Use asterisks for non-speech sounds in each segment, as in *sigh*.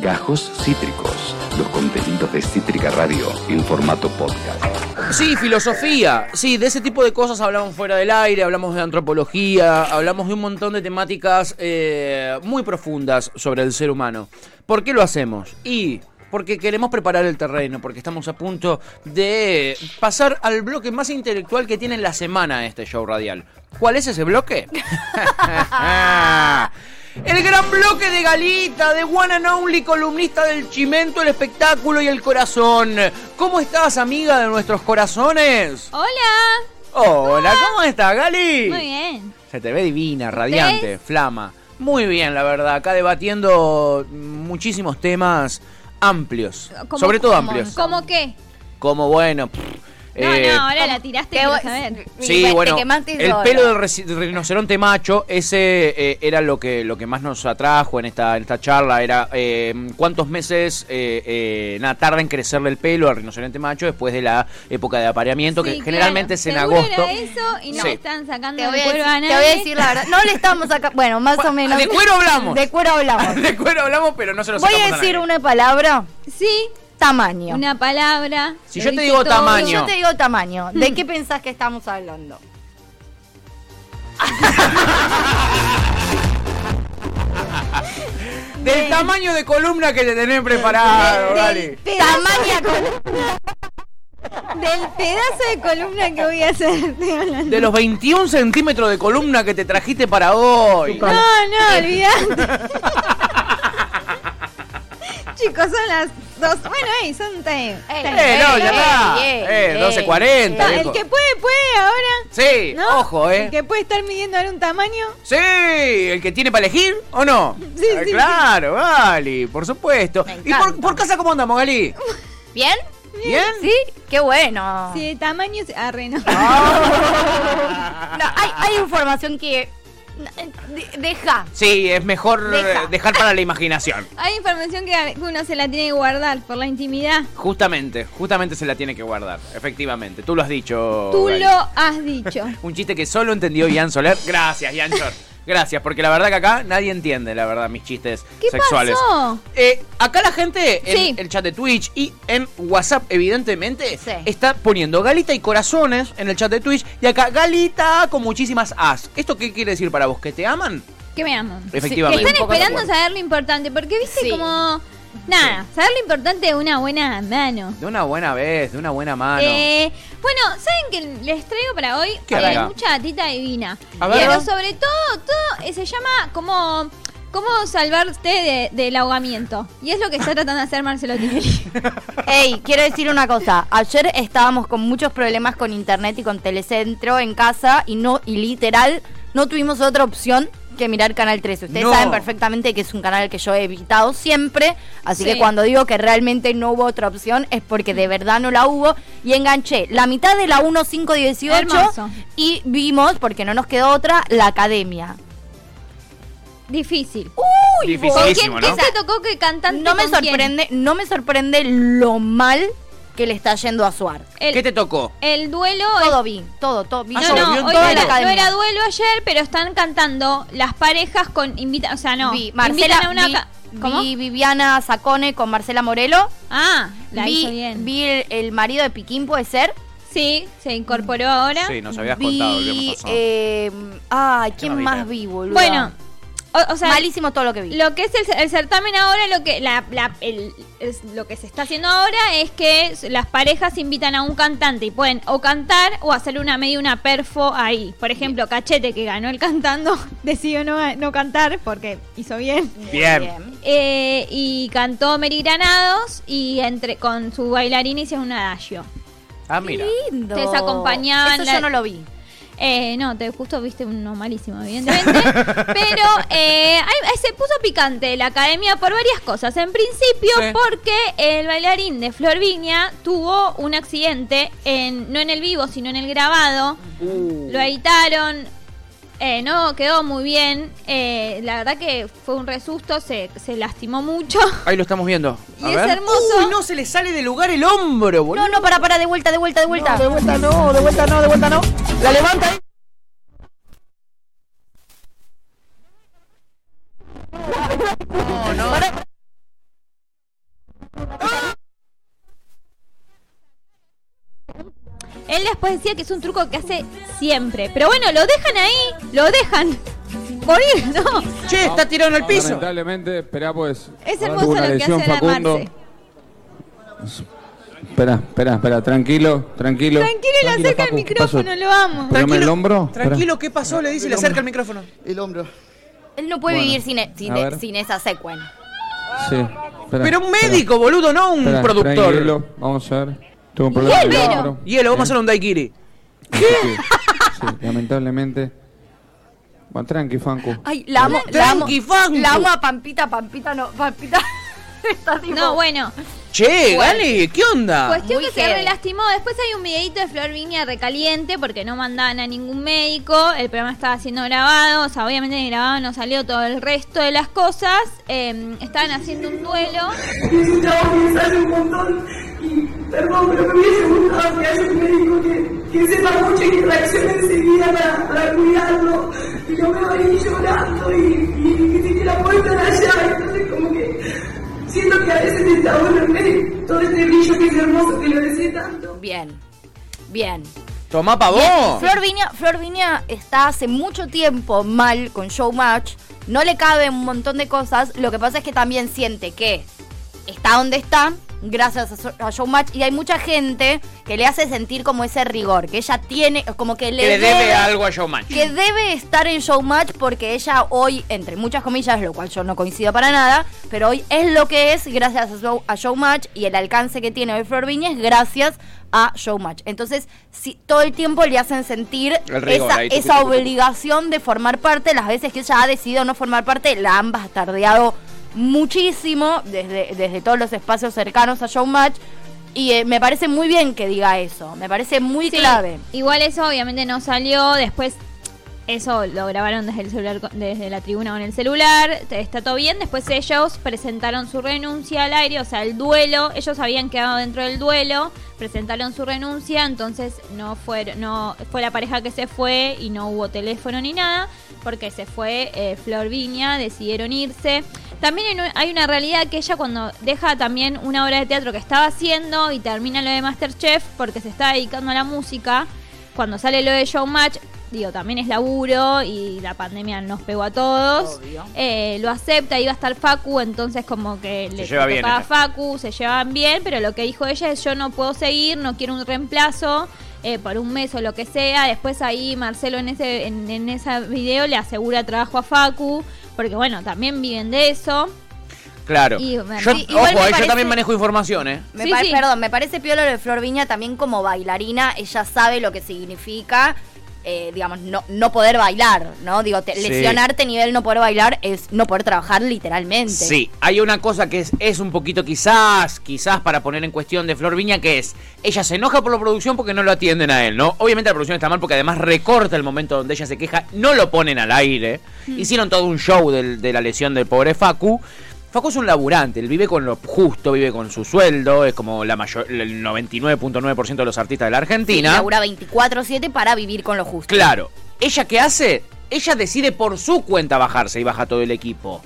Gajos Cítricos, los contenidos de Cítrica Radio en formato podcast. Sí, filosofía. Sí, de ese tipo de cosas hablamos fuera del aire, hablamos de antropología, hablamos de un montón de temáticas eh, muy profundas sobre el ser humano. ¿Por qué lo hacemos? Y porque queremos preparar el terreno, porque estamos a punto de pasar al bloque más intelectual que tiene la semana este show radial. ¿Cuál es ese bloque? *laughs* *laughs* El gran bloque de Galita, de One and Only, columnista del Chimento, el espectáculo y el corazón. ¿Cómo estás, amiga de nuestros corazones? Hola. Hola, ¿cómo estás, Gali? Muy bien. Se te ve divina, radiante, flama. Muy bien, la verdad. Acá debatiendo muchísimos temas amplios. ¿Cómo- Sobre todo amplios. ¿Cómo qué? Como bueno. pff, No, eh, no, ahora la tiraste, bu- saber. Sí, Te bueno, el pelo del rinoceronte macho, ese eh, era lo que lo que más nos atrajo en esta en esta charla, era eh, cuántos meses eh, eh, nada, tarda en crecerle el pelo al rinoceronte macho después de la época de apareamiento, que generalmente claro. es en agosto. Era eso y no Sí. están sacando voy, a cuero decir, a te nadie. voy a decir la verdad. No le estamos sacando. Bueno, más o menos. de cuero hablamos. De cuero hablamos. *laughs* De cuero hablamos, pero no se lo Voy sacamos a decir nadie. una palabra: Sí, tamaño. una palabra. Si yo te digo todo. tamaño. Si yo te digo tamaño, ¿de Hmm. qué pensás que estamos hablando? *laughs* Del tamaño de columna que te tenés preparado, pedazo, Tamaño columna. *laughs* del pedazo de columna que voy a hacer. *laughs* De los 21 centímetros de columna que te trajiste para hoy. No, no, olvidate. Chicos, son las dos. Bueno, ahí son. Eh, no, ya está. Eh, ey, 12.40. ey. El que puede, puede ahora. Sí, ¿No? ojo, eh. El que puede estar midiendo ahora un tamaño. Sí, el que tiene para elegir o no. *laughs* Sí, Eh, sí, claro, Gali, por supuesto. ¿Y por, casa cómo andamos, Gali? ¿Bien? ¿Bien? ¿Sí? Qué bueno. Si de tamaño. se- Arre, no. Ah. *laughs* No, hay, hay información que. De- deja. Sí, es mejor Deja. eh, dejar para la imaginación. *laughs* Hay información que uno se la tiene que guardar por la intimidad. Justamente, justamente se la tiene que guardar, efectivamente. Tú lo has dicho. Tú Gali. lo has dicho. *laughs* Un chiste que solo entendió Ian Soler. Gracias, Ian Soler. Gracias, porque la verdad que acá nadie entiende, la verdad, mis chistes ¿Qué sexuales. pasó? Eh, acá la gente en Sí. el chat de Twitch y en WhatsApp, evidentemente, Sí. está poniendo Galita y corazones en el chat de Twitch. Y acá Galita con muchísimas as. ¿Esto qué quiere decir para vos? ¿Que te aman? Que me aman. Efectivamente. Que están esperando saber lo importante. Porque viste Sí. como. Nada, saber lo importante de una buena mano. De una buena vez, de una buena mano. Eh, bueno, ¿saben que les traigo para hoy? ¿Qué, Eh, mucha tita divina. A ver. Pero sobre todo, todo eh, se llama como. ¿Cómo salvarte de- del ahogamiento? Y es lo que está tratando de hacer Marcelo Tinelli. *laughs* Ey, quiero decir una cosa. Ayer estábamos con muchos problemas con internet y con Telecentro en casa y no y literal no tuvimos otra opción que mirar Canal 13. Ustedes No. saben perfectamente que es un canal que yo he evitado siempre, así Sí. que cuando digo que realmente no hubo otra opción es porque de verdad no la hubo y enganché la mitad de la 1518 Hermoso. y vimos, porque no nos quedó otra, la Academia. Difícil. Uy, ¿Con quién, ¿no? te tocó que cantante? no me con quién? sorprende, no me sorprende lo mal que le está yendo a Suar. El, ¿Qué te tocó? el duelo Todo vi, todo, todo vi. Ah, No, no, vi hoy todo. no era, no era duelo ayer, pero están cantando las parejas con invita, o sea, no, vi invitan Marcela, a una vi, ca- ¿Cómo? vi Viviana Sacone con Marcela Morelo. Ah, la vi, hizo bien. vi el, el marido de Piquín, puede ser. Sí, se incorporó ahora. Sí, nos habías vi, contado el eh, ay, ¿quién no más vi, boludo? Bueno, o, o sea, malísimo todo lo que vi. lo que es el, el certamen ahora, lo que la, la- el- lo que se está haciendo ahora es que las parejas invitan a un cantante y pueden o cantar o hacer una medio una perfo ahí. Por ejemplo, Cachete que ganó el cantando *laughs* decidió no, no cantar porque hizo bien. Bien. Eh, y cantó Mary Granados y entre con su bailarín hicieron un adagio. Ah, mira. Lindo. Ustedes acompañaban Eso la- yo no lo vi. Eh, no, te justo viste uno malísimo, evidentemente. *laughs* pero eh, se puso picante la academia por varias cosas. En principio, Sí. porque el bailarín de Flor Viña tuvo un accidente, en, no en el vivo, sino en el grabado. Uh. Lo editaron. Eh, no quedó muy bien. eh, la verdad que fue un resusto, se, se lastimó mucho. Ahí lo estamos viendo. Y es hermoso. Uy, no se le sale de lugar el hombro, boludo. No, no, para, para, de vuelta, de vuelta, de vuelta. de vuelta no, de vuelta no, de vuelta no. La levanta ahí. No, no. Él después decía que es un truco que hace siempre. Pero bueno, lo dejan ahí, lo dejan *laughs* morir, ¿no? Che, está tirado en el piso. Lamentablemente, espera pues. Es hermoso una lo que lesión, hace la Facundo. Marce. Espera, espera, espera, tranquilo, tranquilo. Tranquilo, le acerca el Facu, ¿qué pasó? micrófono, lo amo. Poneme el hombro. Tranquilo, ¿qué pasó? Le dice y le acerca el micrófono. El hombro. Él no puede Bueno, vivir sin, e- sin, sin esa secuen. Sí. espera, Pero un espera. médico, boludo, no un Espera, productor. tranquilo, Vamos a ver. Tengo un problema Hielo. vamos a hacer un daiquiri. Sí, sí, lamentablemente. Bueno, tranqui, Fancu. Ay, la amo, la amo, Tranqui, Fancu. la amo a Pampita, Pampita no, Pampita. *laughs* está tipo- No, bueno. Che. Gali, ¿qué onda? Cuestión Muy que se relastimó. Después hay un videito de Flor Viña recaliente porque no mandaban a ningún médico. El programa estaba siendo grabado. O sea, obviamente en el grabado no salió todo el resto de las cosas. Eh, estaban haciendo un duelo. *laughs* pensar un montón y perdón, pero me hubiese gustado que haya un médico que, que sepa mucho y que reaccione enseguida para, para cuidarlo y no me va a ir llorando y, y que siquiera pueda estar allá, entonces como que siento que a veces está bueno en vez todo este brillo que es hermoso que lo desee tanto. Bien, bien. Tomá pa' Bien, vos. Flor Viña, Flor Viña está hace mucho tiempo mal con Showmatch. No le cabe un montón de cosas. Lo que pasa es que también siente que está donde está gracias a Showmatch. Y hay mucha gente que le hace sentir como ese rigor. Que ella tiene, como que le, Que le debe algo a Showmatch. que debe estar en Showmatch porque ella hoy, entre muchas comillas, lo cual yo no coincido para nada, pero hoy es lo que es gracias a, Show- a Showmatch y el alcance que tiene hoy Flor Viña es gracias a Showmatch. Entonces, si todo el tiempo le hacen sentir rigor, esa, ahí, esa obligación de formar parte, las veces que ella ha decidido no formar parte, la han bastardeado muchísimo desde, desde todos los espacios cercanos a Showmatch. Y eh, me parece muy bien que diga eso, me parece muy Sí, clave. Igual eso obviamente no salió. Después eso lo grabaron desde el celular, desde la tribuna con el celular. Está todo bien. Después ellos presentaron su renuncia al aire, o sea, el duelo. Ellos habían quedado dentro del duelo, presentaron su renuncia, entonces no fue, no fue la pareja que se fue y no hubo teléfono ni nada, porque se fue eh, Flor Viña, decidieron irse. También hay un- hay una realidad que ella cuando deja también una obra de teatro que estaba haciendo y termina lo de Masterchef porque se está dedicando a la música, cuando sale lo de Showmatch, digo, también es laburo y la pandemia nos pegó a todos. Eh, lo acepta, iba a estar Facu, entonces como que le lleva bien a. Facu, se llevaban bien, pero lo que dijo ella es yo no puedo seguir, no quiero un reemplazo. eh, por un mes o lo que sea, después ahí Marcelo en ese en, en ese video le asegura trabajo a Facu, porque bueno, también viven de eso. Claro. Y, yo, igual ojo, me yo también manejo información, ¿eh? Me Sí. Perdón, me parece piola lo de Flor Viña también como bailarina, ella sabe lo que significa, eh, digamos, no, no poder bailar, ¿no? Digo, te- Sí. lesionarte a nivel no poder bailar es no poder trabajar literalmente. Sí, hay una cosa que es, es un poquito quizás, quizás para poner en cuestión de Flor Viña, que es, ella se enoja por la producción porque no lo atienden a él, ¿no? Obviamente la producción está mal porque además recorta el momento donde ella se queja, no lo ponen al aire, hicieron todo un show del- de la lesión del pobre Facu. Facu es un laburante, él vive con lo justo, vive con su sueldo, es como la mayor, el 99.9% de los artistas de la Sí, Argentina. labura 24-7 para vivir con lo justo. Claro. ¿Ella qué hace? Ella decide por su cuenta bajarse y baja todo el equipo.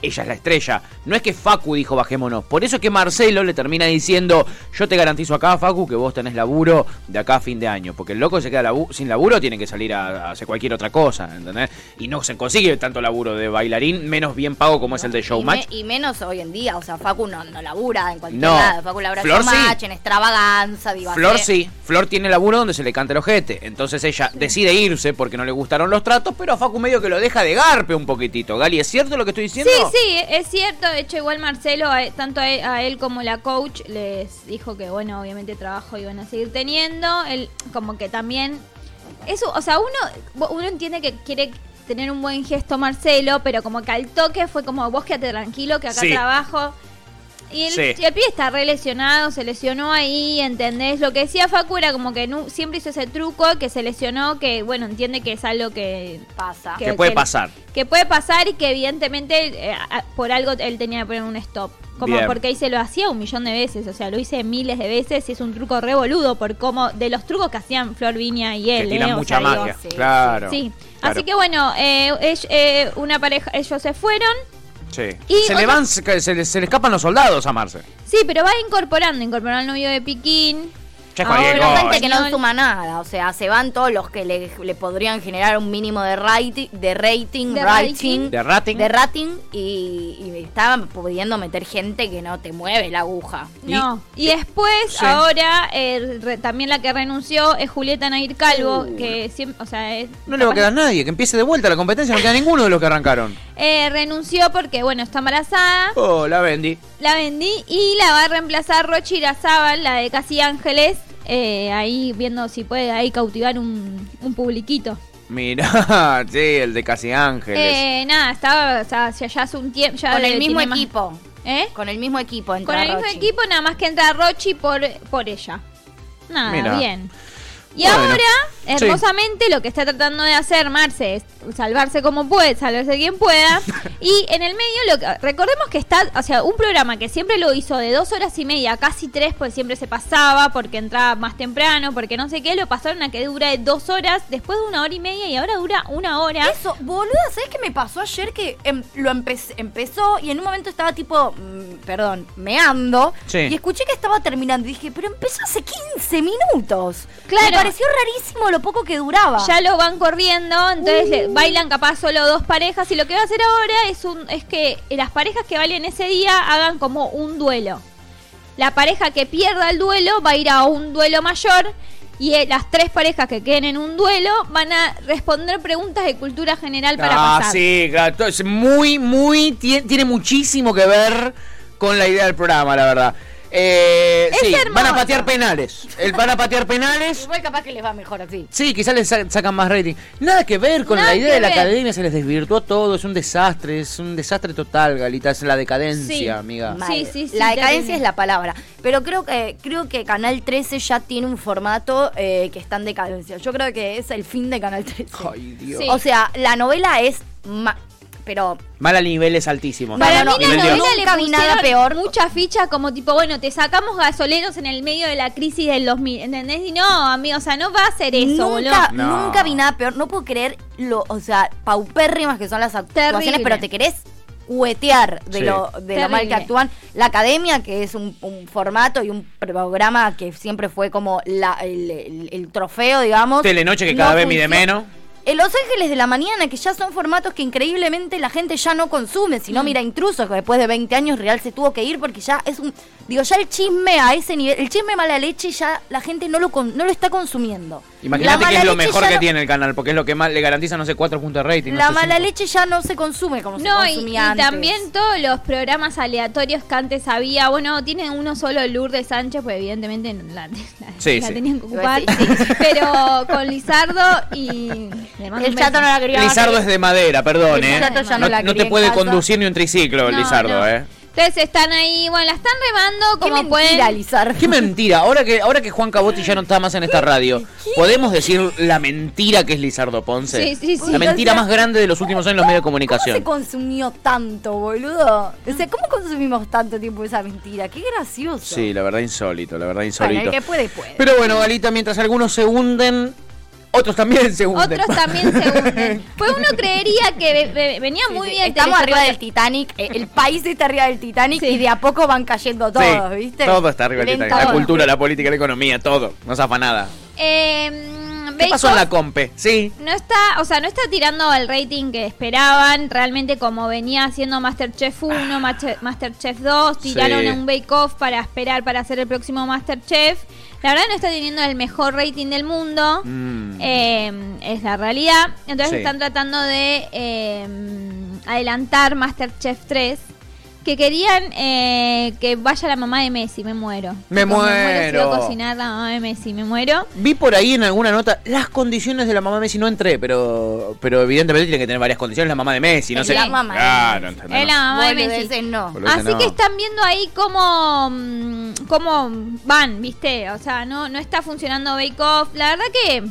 Ella es la estrella. No es que Facu dijo bajémonos. Por eso es que Marcelo le termina diciendo, yo te garantizo acá, Facu, que vos tenés laburo de acá a fin de año. Porque el loco se queda labu- sin laburo, tiene que salir a, a hacer cualquier otra cosa, ¿entendés? Y no se consigue tanto laburo de bailarín, menos bien pago como es el de Y, me- Showmatch. y menos hoy en día, o sea, Facu no, no labura en cualquier No. lado. Facu labura en Flor Showmatch, sí. en extravaganza, digo, Flor sí, Flor tiene laburo donde se le canta el ojete. Entonces ella decide irse porque no le gustaron los tratos, pero a Facu medio que lo deja de garpe un poquitito. Gali, ¿es cierto lo que estoy diciendo? Sí, sí, es cierto. De hecho, igual Marcelo, a- tanto a él, a él como la coach, les dijo que, bueno, obviamente trabajo iban a seguir teniendo. Él, como que también. Eso, o sea, uno, uno entiende que quiere tener un buen gesto Marcelo, pero como que al toque fue como, vos quédate tranquilo, que acá Sí. trabajo. Y el, Sí. y el pibe está re lesionado, se lesionó ahí, ¿entendés? Lo que decía Facu era como que nu- siempre hizo ese truco, que se lesionó, que bueno, entiende que es algo que Pasa. Que puede pasar. que puede pasar y que evidentemente eh, a- por algo él tenía que poner un stop. Como Bien. porque ahí se lo hacía un millón de veces, o sea, lo hice miles de veces y es un truco revoludo por cómo, de los trucos que hacían Flor Viña y él. que eh, o mucha digo, magia. sí, claro. Sí, claro. así que bueno, eh, eh, una pareja, ellos se fueron. Sí. Y se le van, se, se le, se le escapan los soldados a Marce. Sí, pero va incorporando, incorporó al novio de Piquín. Ya es Ahora, cualquier Pero cosa. gente que no suma nada, o sea, se van todos los que le, le podrían generar un mínimo de rating, de rating, De rating, De rating. de rating y, y estaban pudiendo meter gente que no te mueve la aguja. No. Y después, Sí. ahora, eh, re- también la que renunció es Julieta Nair Calvo, que siempre, o sea, es- No le va a quedar nadie, que empiece de vuelta la competencia, no queda ninguno de los que arrancaron. eh, renunció porque, bueno, está embarazada, Oh, la vendí. la vendí y la va a reemplazar Rochi Irazábal, la de Casi Ángeles, eh, ahí viendo si puede ahí cautivar un, un publiquito. Mira, *laughs* sí, el de Casi Ángeles. Eh, nada, estaba, o sea, ya hace un tiempo, ya Con el mismo más- equipo. ¿Eh? Con el mismo equipo. entra Con el mismo Rochi. equipo, nada más que entra Rochi por, por ella. Nada, Mira. bien. Y Bueno, ahora, sí. hermosamente, lo que está tratando de hacer Marce es salvarse como puede, salvarse quien pueda. *laughs* y en el medio, lo que, recordemos que está, o sea, un programa que siempre lo hizo de dos horas y media, casi tres, pues siempre se pasaba porque entraba más temprano, porque no sé qué, lo pasaron a que dura de dos horas, después de una hora y media y ahora dura una hora. Eso, boluda, ¿sabes qué me pasó ayer? Que em- lo empe- empezó y en un momento estaba tipo, mm, perdón, meando. Sí. Y escuché que estaba terminando. Y dije, pero empezó hace 15 minutos. Claro. Pareció rarísimo lo poco que duraba. Ya lo van corriendo, entonces le- bailan capaz solo dos parejas y lo que va a hacer ahora es un es que las parejas que bailen ese día hagan como un duelo. La pareja que pierda el duelo va a ir a un duelo mayor y eh, las tres parejas que queden en un duelo van a responder preguntas de cultura general para ah, pasar. sí, claro. todo Es muy, muy. Tiene, tiene muchísimo que ver con la idea del programa, la verdad. Eh, Es sí, van a patear penales. El, van a patear penales. Igual capaz que les va mejor así. Sí, quizás les sa- sacan más rating. Nada que ver con Nada la idea de la ver. academia, se les desvirtuó todo, es un desastre, es un desastre total, Galita, es la decadencia, Sí. amiga. Sí, sí, sí, La decadencia es la palabra. Pero creo que creo que Canal 13 ya tiene un formato eh, que está en decadencia. Yo creo que es el fin de Canal 13. Ay, Dios. Sí. O sea, la novela es... pero Mal a niveles altísimos. Para No, no, mí no, la novela le Nunca vi nada pusieron peor. mucha ficha como tipo, bueno, te sacamos gasoleros en el medio de la crisis del 2000, ¿entendés? Y no, amigo, o sea, no va a ser eso, nunca, boludo. No. nunca vi nada peor. No puedo creer lo, o sea, paupérrimas que son las actuaciones, Terrible. pero te querés huetear de, Sí. lo, de lo mal que actúan. La academia, que es un, un formato y un programa que siempre fue como la, el, el- el trofeo, digamos. Telenoche que no cada vez mide menos. En Los Ángeles de la Mañana, que ya son formatos que increíblemente la gente ya no consume. Mm. Si no, mira Intrusos, que después de 20 años Real se tuvo que ir porque ya es un... Digo, ya el chisme a ese nivel, el chisme mala leche ya la gente no lo, con- no lo está consumiendo. Imagínate que es lo mejor que no- tiene el canal, porque es lo que más le garantiza, no sé, 4 puntos de rating. no La sé, mala cinco. leche ya no se consume como No, se y, consumía y antes. también todos los programas aleatorios que antes había, bueno, tienen uno solo Lourdes Sánchez, pues evidentemente la, *laughs* la- Sí, la sí. tenían que ocupar, Sí, sí. *laughs* pero con Lizardo y... El chato no la quería Lizardo es de madera, perdón, El eh. Chato ya no No, la no te puede conducir ni un triciclo, No, Lizardo, no. eh. Entonces están ahí, bueno, la están remando Qué como mentira, pueden. Lizardo. Qué mentira, ahora que, ahora que Juan Cabotti ya no está más en esta radio, ¿podemos decir la mentira que es Lizardo Ponce? Sí, sí, sí. La mentira O sea, más grande de los últimos años en los medios de ¿Cómo se comunicación. consumió tanto, boludo? O sea, ¿cómo consumimos tanto tiempo esa mentira? Qué gracioso. Sí, la verdad insólito, la verdad Bueno, insólito. el que puede, puede. Pero bueno, Galita, mientras algunos se hunden, otros también se hunden. Otros también se hunden. *laughs* Pues uno creería que ve- ve- venía Sí, muy sí, bien. Estamos arriba del Titanic, eh, el país está arriba del Titanic Sí. y de a poco van cayendo todos, Sí, ¿viste? Todo está arriba del Titanic. La cultura, la política, la economía, todo. No zafa nada. Eh, ¿Qué pasó en la compe? Sí. No está, o sea, no está tirando el rating que esperaban. Realmente, como venía haciendo Masterchef 1, Master- Masterchef 2, tiraron Sí. un Bake Off para esperar para hacer el próximo Masterchef. La verdad, no está teniendo el mejor rating del mundo. Mm. Eh, es la realidad. Entonces, Sí. están tratando de eh, adelantar Masterchef 3. Que querían eh, que vaya la mamá de Messi, me muero. Me Como muero. fui a cocinar la mamá de Messi, me muero. Vi por ahí en alguna nota las condiciones de la mamá de Messi. No entré, pero pero evidentemente tiene que tener varias condiciones la mamá de Messi. No Es sé. la mamá de Claro, Messi. entendemos. Es la mamá de Messi. No. Así no. que están viendo ahí cómo, mm, cómo van, ¿viste? O sea, no, no está funcionando Bake Off. La verdad que,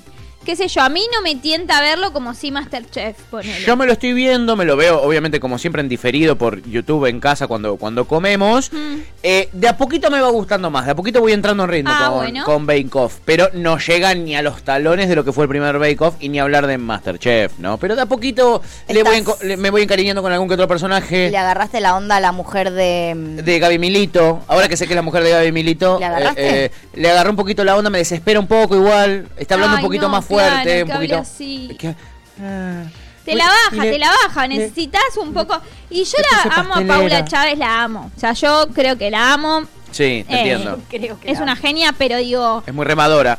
qué sé yo, a mí no me tienta verlo como si Masterchef, ponele. Yo me lo estoy viendo, me lo veo obviamente como siempre en diferido por YouTube en casa cuando, cuando comemos. Mm. Eh, de a poquito me va gustando más, de a poquito voy entrando en ritmo Ah, con, bueno. con Bake Off, pero no llega ni a los talones de lo que fue el primer Bake Off y ni hablar de Masterchef, ¿no? Pero de a poquito le voy Estás- enco- le- me voy encariñando con algún que otro personaje. Le agarraste la onda a la mujer de. mm, De Gaby Milito, ahora que sé que es la mujer de Gaby Milito, ¿Le agarraste? eh, eh, le agarré un poquito la onda, me desespera un poco igual, está hablando Ay, un poquito no, más fuerte, claro, un que poquito... hable así. que- ah. Te la baja, Le- te la baja, necesitas un poco. Y yo la amo a. Paula Chávez, la amo. O sea, yo creo que la amo. Sí, te Eh, entiendo. *laughs* Creo que Es una genia, pero digo, Es muy remadora.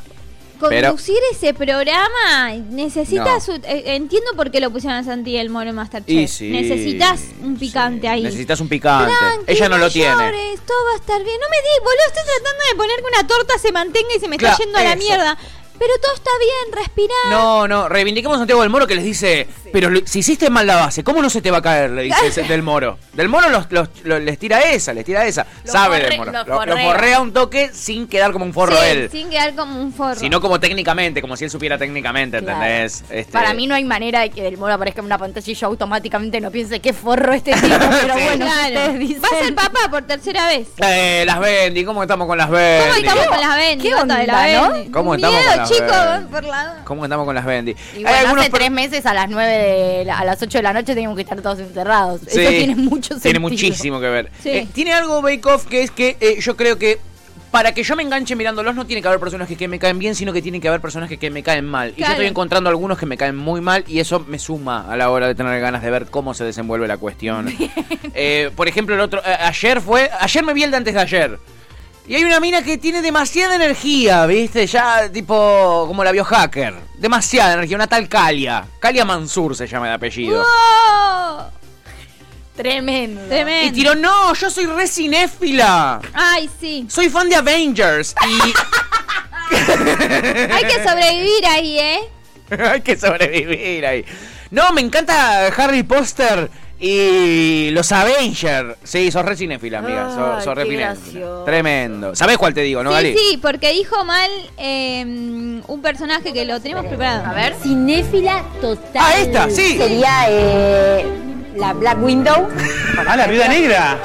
Pero- conducir ese programa necesitas. No. eh, entiendo por qué lo pusieron a Santi el Moro en Masterchef. Y sí, necesitas un picante sí, ahí. Necesitas un picante. Tranqui, Ella no lo tiene. llores, todo va a estar bien. No me di, boludo, estoy tratando de poner que una torta se mantenga y se me Claro, está yendo a la eso. mierda. Pero todo está bien, respirá. No, no, reivindiquemos a Santiago del Moro que les dice, pero si hiciste mal la base, ¿cómo no se te va a caer? Le dice *laughs* del Moro. Del Moro los, los- los- les tira esa, les tira esa. Lo Sabe forre- del Moro. lo forrea. un toque sin quedar como un forro Sí, él. Sin quedar como un forro. Sino como técnicamente, como si él supiera técnicamente, Claro. ¿entendés? Este, Para mí no hay manera de que del moro aparezca en una pantalla y yo automáticamente no piense qué forro este tipo, *laughs* pero Sí. bueno, Claro. dicen. Va a ser papá por tercera vez. Eh, las Bendy, ¿cómo estamos con las ¿Cómo Bendy? estamos con las Bendy? ¿Qué Bota de onda, la no? Bendy. ¿Cómo estamos miedo, con las chicos, van por la... ¿Cómo estamos con las Bendy? Y bueno, algunos hace tres meses a las 9 de la- a las 8 de la noche teníamos que estar todos encerrados. Sí, Eso tiene mucho sentido. Tiene muchísimo que ver. Sí. Eh, tiene algo Bake Off que es que eh, yo creo que para que yo me enganche mirándolos no tiene que haber personajes que me caen bien, sino que tiene que haber personajes que me caen mal. Y yo estoy encontrando algunos que me caen muy mal y eso me suma a la hora de tener ganas de ver cómo se desenvuelve la cuestión. *laughs* Eh, por ejemplo, el otro, eh, ayer fue, ayer me vi el de antes de ayer. Y hay una mina que tiene demasiada energía, ¿viste? Ya tipo como la biohacker. Demasiada energía, una tal Calia. Calia Mansur se llama de apellido. ¡Oh! Tremendo. Tremendo. Y tiró, no, yo soy re cinéfila. Ay, sí. Soy fan de Avengers y *laughs* Hay que sobrevivir ahí, ¿eh? *laughs* hay que sobrevivir ahí. No, me encanta Harry Potter y los Avengers. Sí, sos re cinéfila, amiga. Sos, re cinéfila. Tremendo. ¿Sabés cuál te digo, no, sí, Gali? sí, porque dijo mal eh, un personaje que lo tenemos preparado. A ver. Cinéfila total. Ah, esta, sí. Sería eh, la Black Window. Ah, la viuda negra.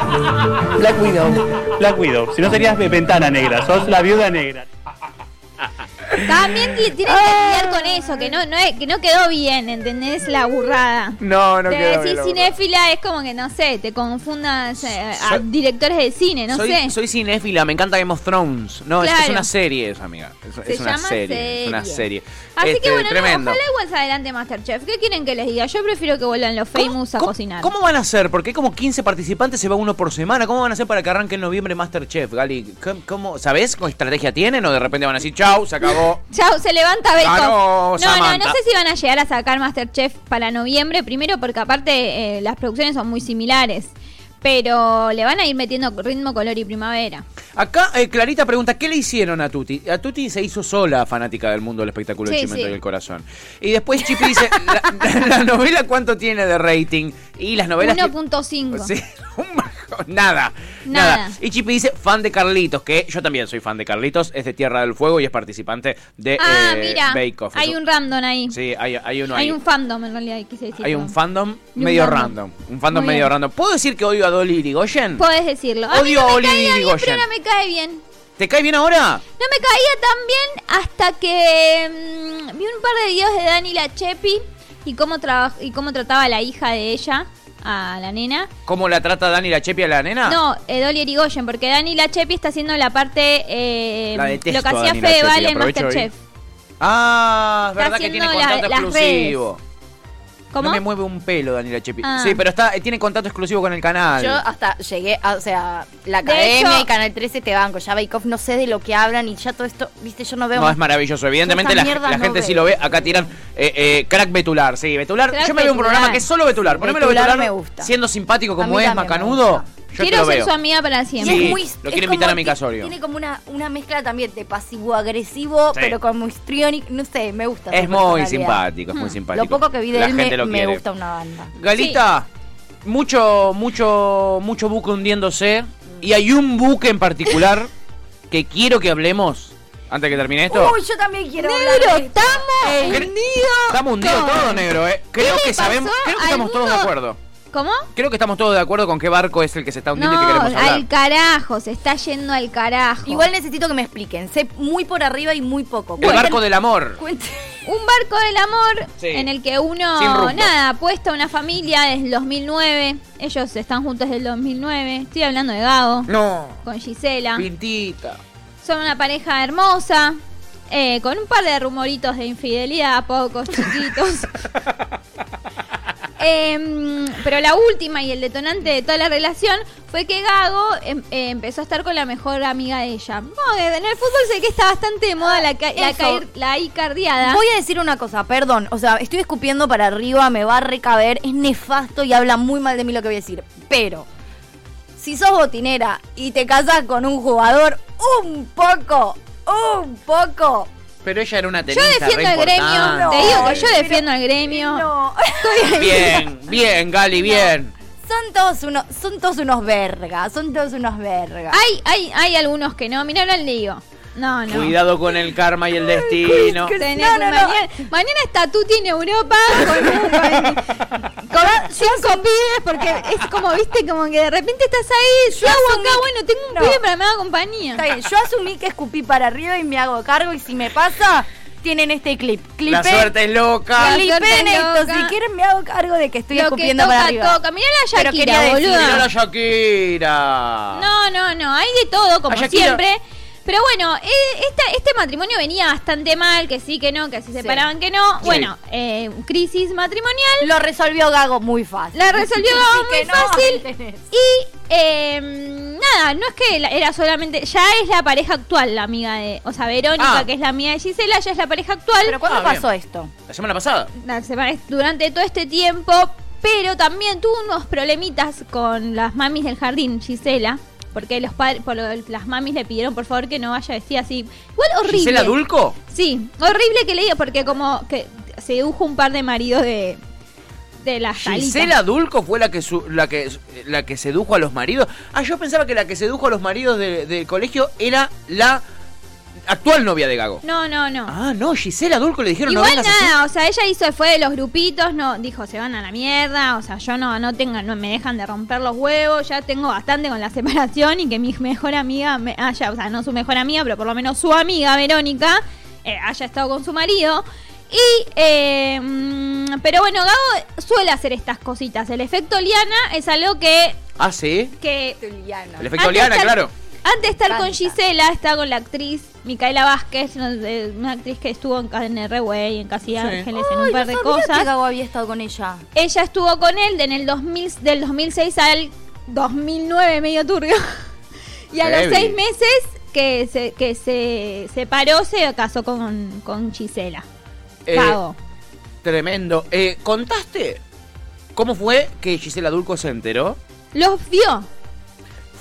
Black Widow. Black Widow. Si no serías de ventana negra, sos la viuda negra. También li- tienen que lidiar con eso, que no, no es- que no quedó bien, ¿entendés? La burrada. No, no Te quedó bien decir la cinéfila es como que, no sé, te confundas eh, a Soy- directores de cine, no soy, sé. soy cinéfila, me encanta Game of Thrones. No, es que es Claro. una serie esa, amiga. Es, Se es una llama serie, Es una serie. Así Este, que bueno, no, tremendo. ojalá igual se adelante Masterchef. ¿Qué quieren que les diga? Yo prefiero que vuelvan los famous a ¿Cómo- cocinar. ¿Cómo van a hacer? Porque hay como 15 participantes, se va uno por semana. ¿Cómo van a hacer para que arranque en noviembre Masterchef, Gali? ¿Cómo, cómo- sabés qué estrategia tienen? ¿O de repente van a decir, chau, se acabó? Chau, se levanta Ganó Off. No, no, no sé si van a llegar a sacar Masterchef para noviembre. Primero porque aparte eh, las producciones son muy similares. Pero le van a ir metiendo ritmo, color y primavera. Acá eh, Clarita pregunta, ¿qué le hicieron a Tuti? A Tuti se hizo sola fanática del mundo del espectáculo del Sí, chimento sí. y el corazón. Y después Chipi dice, *laughs* la, la novela cuánto tiene de rating? Y las novelas... que- 1.5. Sí, *laughs* un *laughs* nada, Nada. nada, Y Chipi dice, fan de Carlitos, que yo también soy fan de Carlitos, es de Tierra del Fuego y es participante de ah, eh, mira. Bake Off. Hay un random ahí. Sí, hay, hay uno Hay ahí. un fandom en realidad, quise decir. Hay un fandom un medio random. random. Un fandom Muy medio bien. random. ¿Puedo decir que odio a Dolly Irigoyen? Puedes decirlo. A Odio a bien, Irigoyen. pero no me cae bien. ¿Te cae bien ahora? No me caía tan bien hasta que mm, vi un par de videos de Dani Lachepi y cómo, y cómo trataba a la hija de ella, a la nena. ¿Cómo la trata Dani la Chepi a la nena? No, eh, Dolly Erigoyen, porque Dani Lachepi está haciendo la parte, eh, La detesto lo que hacía Dani Fede Lachepi, Vale en hoy. Masterchef. Ah, es Está verdad que tiene haciendo la- contrato las exclusivo. ¿Cómo? No me mueve un pelo Dani la Chepi. Ah. Sí, pero está, tiene contrato exclusivo con el canal. Yo hasta llegué, a- o sea, la De academia hecho- y Canal 13 te banco. Ya Bake Off no sé de lo que hablan y ya todo esto, viste, yo no veo No, es maravilloso. Evidentemente la, la no gente veo. sí lo ve. Acá tiran eh, eh, crack Betular. Sí, Betular. Crack yo me veo un programa que es solo Betular. Ponémelo Betular Betular, me gusta. siendo simpático como es, macanudo. Yo Quiero ser veo. su amiga para siempre. Sí, es muy, lo quiero invitar a mi casorio. Tiene como una, una mezcla también de pasivo-agresivo, Sí. pero como histriónico, no sé, me gusta. Es muy simpático, es muy simpático. Lo poco que vi de La él me, me gusta una banda. Galita, mucho, mucho, mucho buque hundiéndose. Y hay un buque en particular *laughs* que quiero que hablemos. Antes que termine esto. Uy, yo también quiero Negro, estamos Cre- hundidos. Estamos hundidos todos, negro, eh. Creo que sabemos. Creo que estamos todos de acuerdo. ¿Cómo? Creo que estamos todos de acuerdo con qué barco es el que se está No, hundiendo y que queremos hablar. al carajo, se está yendo al carajo. Igual necesito que me expliquen. Sé muy por arriba y muy poco. El barco del amor. Cuenten- Un barco del amor Sí. en el que uno, nada, apuesta a una familia desde el 2009. Ellos están juntos desde el 2009. Estoy hablando de Gago No. con Gisela. Pintita. Son una pareja hermosa, eh, con un par de rumoritos de infidelidad, pocos chiquitos. *laughs* Em, pero la última y el detonante de toda la relación fue que Gago em- eh, empezó a estar con la mejor amiga de ella. No, en el fútbol sé que está bastante de moda la, ca- la, Eso. caer- la icardiada. Voy a decir una cosa, perdón. O sea, estoy escupiendo para arriba, me va a recaber. Es nefasto y habla muy mal de mí lo que voy a decir. Pero, si sos botinera y te casas con un jugador, un poco, un poco. Pero ella era una Yo tenista defiendo re al gremio. importante. Te digo que yo pero- defiendo al gremio. No. *laughs* Bien, bien, Gali, bien. Son todos unos, son todos unos vergas, son todos unos vergas. Hay, hay, hay algunos que no. Mirá, ahora le digo. No, no. Cuidado con el karma y el destino. Tenés- No, no, no. mañana, mañana está Tuti en Europa con, con- *laughs* con cinco pibes porque es como, viste, como que de repente estás ahí, yo hago acá, bueno, tengo un No. pibe para me haga compañía. Está bien, yo asumí que escupí para arriba y me hago cargo y si me pasa, tienen este clip. La suerte es loca. Clipen esto, si quieren me hago cargo de que estoy Lo que escupiendo toca, para arriba. toca. Mirá la Shakira, boluda. Mirá la Shakira. No, no, no, hay de todo, como siempre. Pero bueno, eh, esta- este matrimonio venía bastante mal, que sí, que no, que se separaban, que no. Sí. Bueno, eh, crisis matrimonial. Lo resolvió Gago muy fácil. La resolvió *laughs* Gago muy no, fácil. *laughs* Y eh, nada, no es que la- era solamente. Ya es la pareja actual, la amiga de. O sea, Verónica, Ah. que es la amiga de Gisela, ya es la pareja actual. Pero ¿cuándo Ah, bien. pasó esto? La semana pasada. La semana- durante todo este tiempo. Pero también tuvo unos problemitas con las mamis del jardín, Gisela. Porque los padres, por lo- las mamis le pidieron por favor que no vaya vestida así. Igual horrible. ¿Gisela Dulco? Sí, horrible que le diga porque como que se dibujo un par de maridos de de las ¿Gisela Dulco fue la que, su- la, que, la que sedujo a los maridos? Ah, yo pensaba que la que sedujo a los maridos de- del colegio era la actual novia de Gago. No, no, no. Ah, no, Gisela Dulco le dijeron no Igual vengas así. nada, o sea, ella hizo, fue de los grupitos, no, dijo, se van a la mierda, o sea, yo no, no tengan, no me dejan de romper los huevos, ya tengo bastante con la *laughs* separación y que mi mejor amiga me haya, o sea, no su mejor amiga, pero por lo menos su amiga, Verónica, eh, haya estado con su marido. Y, eh, mm, pero bueno, Gabo suele hacer estas cositas. El efecto Liana es algo que, Ah, sí. que El efecto Liana, claro. Antes de estar con. Gisela, está con la actriz Micaela Vázquez, una actriz que estuvo en, en R-Way, en Casi Ángeles, en un par de que cosas. Gago había estado con ella. Ella estuvo con él en el 2000, del 2006 al 2009, medio turbio. *laughs* y a los seis meses que se, que se separó, se casó con, con Gisela. Eh, Gago. tremendo. Eh, ¿Contaste cómo fue que Gisela Dulco se enteró? Los vio.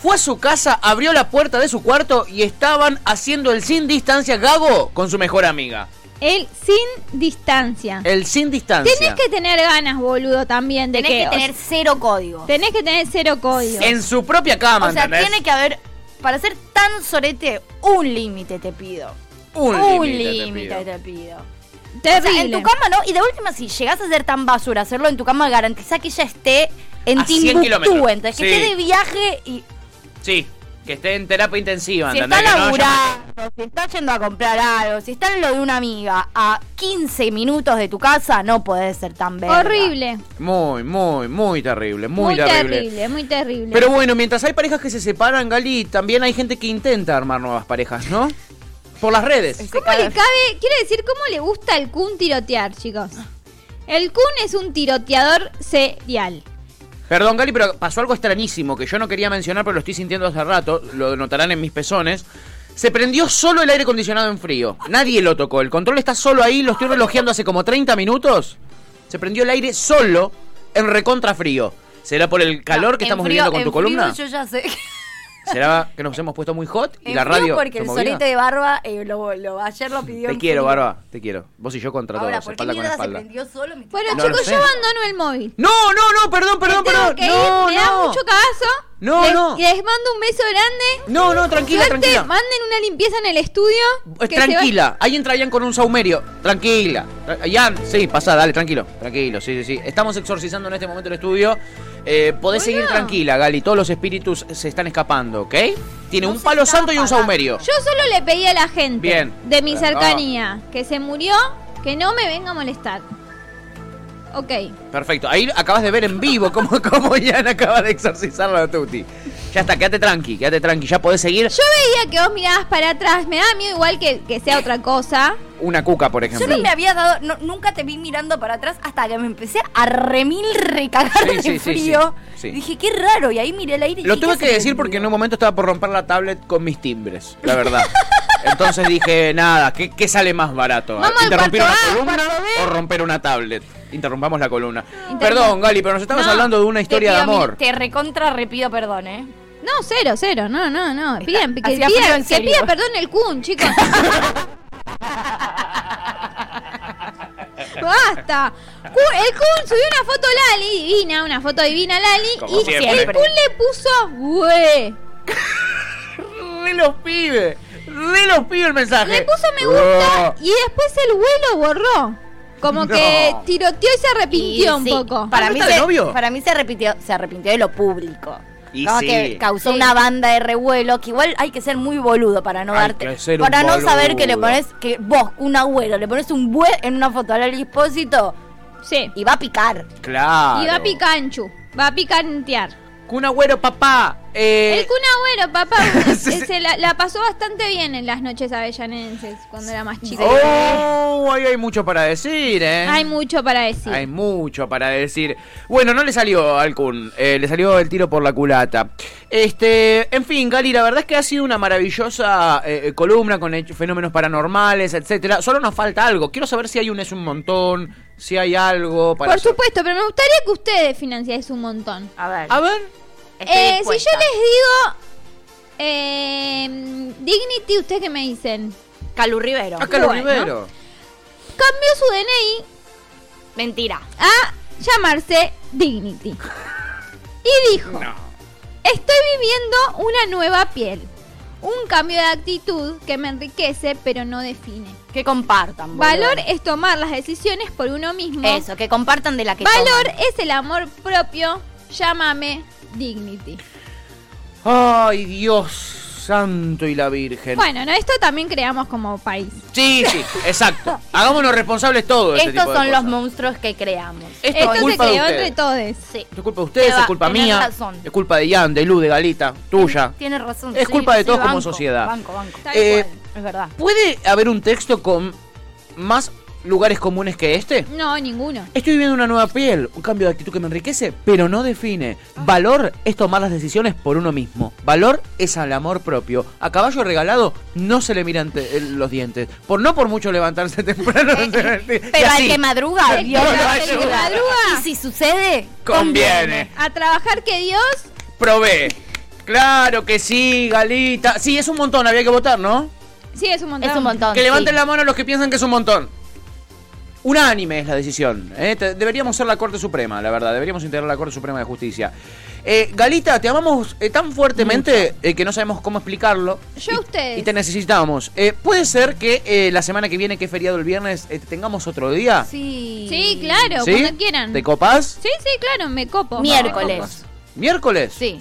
Fue a su casa, abrió la puerta de su cuarto y estaban haciendo el sin distancia Gago con su mejor amiga. Él sin distancia. El sin distancia. Tenés que tener ganas, boludo, también de Tenés que tener cero código. Tenés que tener cero código. En su propia cama, O sea, ¿entendés? tiene que haber, para ser tan sorete, un límite te pido. Un Un límite te límite pido. te pido. O Terrible. sea, en tu cama no. Y de última, si llegás a ser tan basura, hacerlo en tu cama, garantiza que ella esté en A 100 Timbuktu, kilómetros. ¿entendés? Que esté de viaje y Sí, que esté en terapia intensiva, si está Que no haya- laburando, si está yendo a comprar algo, si está en lo de una amiga a 15 minutos de tu casa, no podés ser tan verga. Horrible. Muy, muy, muy terrible, muy, Muy, terrible. terrible, muy terrible. Pero bueno, mientras hay parejas que se separan, Gali, también hay gente que intenta armar nuevas parejas, ¿no? Por las redes. ¿Cómo le cabe? Quiere decir, ¿cómo le gusta al Kun tirotear, chicos? El Kun es un tiroteador serial. Perdón, Gali, pero pasó algo extrañísimo que yo no quería mencionar, pero lo estoy sintiendo hace rato, lo notarán en mis pezones. Se prendió solo el aire acondicionado en frío. Nadie lo tocó. El control está solo ahí, lo estoy relojeando hace como 30 minutos. Se prendió el aire solo en recontra frío. ¿Será por el calor que estamos frío- viviendo con en tu frío columna? Yo ya sé. *laughs* ¿Será que nos hemos puesto muy hot y En la radio porque el movía? solete de barba eh, lo, lo- ayer lo pidió Te quiero. Barba, te quiero. Vos y yo contra Ahora, todos, ¿por qué espalda con se espalda. prendió solo? Me Bueno, No chicos, yo abandono el móvil. No, no, no, perdón, perdón, perdón. que No, ir, me da no. mucho cagazo. No, les, no. Les mando un beso grande. No, no, tranquila, Suerte, tranquila. Manden una limpieza en el estudio. Eh, que se va- Tranquila, ahí entra Ian con un saumerio. Tranquila. Tra- Ian, sí, pasa, dale, tranquilo. Tranquilo, sí, sí, sí. Estamos exorcizando en este momento el estudio. Eh, podés Bueno. seguir tranquila, Gali. Todos los espíritus se están escapando, ¿ok? Tiene No un palo santo y un saumerio. Yo solo le pedí a la gente Bien. de mi Ah. cercanía que se murió que no me venga a molestar. Ok. Perfecto. Ahí acabas de ver en vivo cómo, *laughs* cómo Ian acaba de exorcizarlo a Tuti. Ya está, quédate tranqui, quédate tranqui. Ya podés seguir Yo veía que vos mirabas para atrás. Me da miedo igual que, que sea otra cosa. Una cuca, por Yo ejemplo. no me había dado, no- nunca te vi mirando para atrás hasta que me empecé a remil recagar Sí, de sí, frío. sí, sí. Dije, qué raro, y ahí miré el aire y Lo tuve ¿qué que decir porque en un momento estaba por romper la tablet con mis timbres, la verdad. *laughs* Entonces dije, nada, ¿qué, qué sale más barato? Vamos ¿Interrumpir una A, columna o romper una tablet? Interrumpamos la columna. Perdón, Gali, pero nos estamos No, hablando de una historia de amor. Te recontra repido perdón, ¿eh? No, cero, cero. No, no, no. Pidan, que, pida, que pida perdón el Kun, chicos. *laughs* *laughs* Basta. Kun- el Kun subió una foto Lali, divina, una foto divina Lali. Como y siempre. el Kun le puso, güey. Re los pibes, re los pibes el mensaje. Le puso me gusta Oh. y después el güey lo borró. Como No. que tiroteó y se arrepintió Y un sí, poco. Para ¿Ah, mí, se, novio? para mí se arrepintió, se arrepintió de lo público. Y sí. que causó Sí. una banda de revuelo que igual hay que ser muy boludo para no Hay darte. que ser un para no saber que le pones que vos, un agüero, le pones un bue en una foto al expósito Sí. y va a picar. Claro. Y va a picanchu. Va a picantear. Kun Agüero, papá. Eh, El Kun Agüero, papá, *laughs* se la, la pasó bastante bien en las noches avellanenses cuando era más chico. Oh, ahí hay mucho para decir, ¿eh? Hay mucho para decir. Hay mucho para decir. Bueno, no le salió al Kun, eh, le salió el tiro por la culata. Este, en fin, Gali, la verdad es que ha sido una maravillosa eh, columna con fenómenos paranormales, etcétera. Solo nos falta algo. Quiero saber si hay un es un montón, si hay algo para. Por supuesto, pero me gustaría que ustedes financiáis un montón. A ver. A ver. Eh, si yo les digo eh, Dignity, ¿ustedes qué me dicen? Calu Rivero. Lo Bueno. Rivero. Cambió su DNI Mentira. a llamarse Dignity. Y dijo, No. estoy viviendo una nueva piel. Un cambio de actitud que me enriquece pero no define. Que compartan. boludo. Valor es tomar las decisiones por uno mismo. Eso, que compartan de la que Valor toman. es el amor propio. Llámame Dignity. Ay, Dios santo y la Virgen. Bueno, no, esto también creamos como país. Sí, sí, exacto. Hagámonos responsables todos. de Estos tipo de son los monstruos que creamos. Esto Esto es se culpa de creó ustedes. entre todos. Sí. Es culpa de ustedes, Eva, es culpa mía, razón. es culpa de Ian, de Lu, de Galita, tuya. Tienes razón. Es sí, culpa de sí, todos como sociedad. Banco, banco. Eh. Es verdad. ¿Puede haber un texto con más lugares comunes que este? No, ninguno. Estoy viviendo una nueva piel, un cambio de actitud que me enriquece, pero no define. Valor es tomar las decisiones por uno mismo. Valor es al amor propio. A caballo regalado no se le miran el- los dientes. Por no por mucho levantarse *laughs* temprano. Y Pero al que madruga, Dios que lo madruga. ayuda. madruga. Y si sucede, conviene. A trabajar que Dios. Probé. Claro que sí, Galita. Sí, es un montón, había que votar, ¿no? Sí, es un montón. Es un montón. Que levanten sí. la mano los que piensan que es un montón. Unánime es la decisión. ¿eh? Te- Deberíamos ser la Corte Suprema, la verdad. Deberíamos integrar la Corte Suprema de Justicia. Eh, Galita, te amamos eh, tan fuertemente eh, que no sabemos cómo explicarlo. Yo y, a ustedes. Y te necesitamos. Eh, ¿Puede ser que eh, la semana que viene, que es feriado el viernes, eh, tengamos otro día? Sí. Sí, claro, ¿Sí? cuando quieran. ¿Te copas? Sí, sí, claro, me copo. Miércoles. ¿Miércoles? Sí.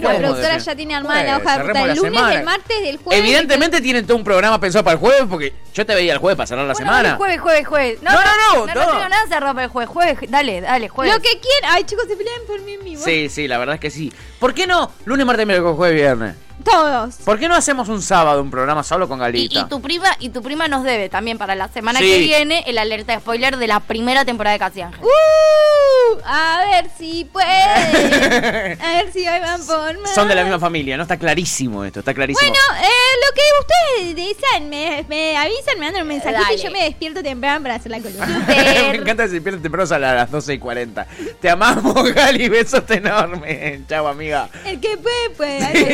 La productora ya tiene armada la hoja de ruta la lunes, semana. del martes, del jueves. Evidentemente tienen todo un programa pensado para el jueves, porque yo te veía el jueves para cerrar la Bueno, semana. jueves, jueves, jueves. No, no, no, No, no. tengo nada cerrado para el jueves. Jueves, dale, dale, jueves. Lo que quieran. Ay, chicos, se pelean por mí en vivo. Sí, sí, la verdad es que sí. ¿Por qué no? Lunes, martes, miércoles, jueves, viernes. Todos. ¿Por qué no hacemos un sábado un programa solo con Galita? y tu prima y tu prima nos debe también para la semana Sí. que viene el alerta de spoiler de la primera temporada de Casi Ángel. Uh, a ver si puede. *laughs* A ver si hoy van por más. Son de la misma familia, ¿no? Está clarísimo esto, está clarísimo. Bueno, eh, lo que ustedes dicen, me, me avisan, me mandan un mensajito y yo me despierto temprano para hacer la columna. *laughs* Me encanta que se pierden temprano a las 12 y 40. Te amamos, *laughs* Gali, besos enormes. Chau, amiga. El que puede, puede. Sí,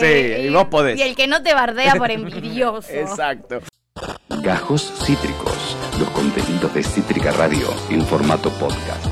sí, y vos podés. Y el que no te bardea por *laughs* envidioso. Exacto. Gajos Cítricos, los contenidos de Cítrica Radio en formato podcast.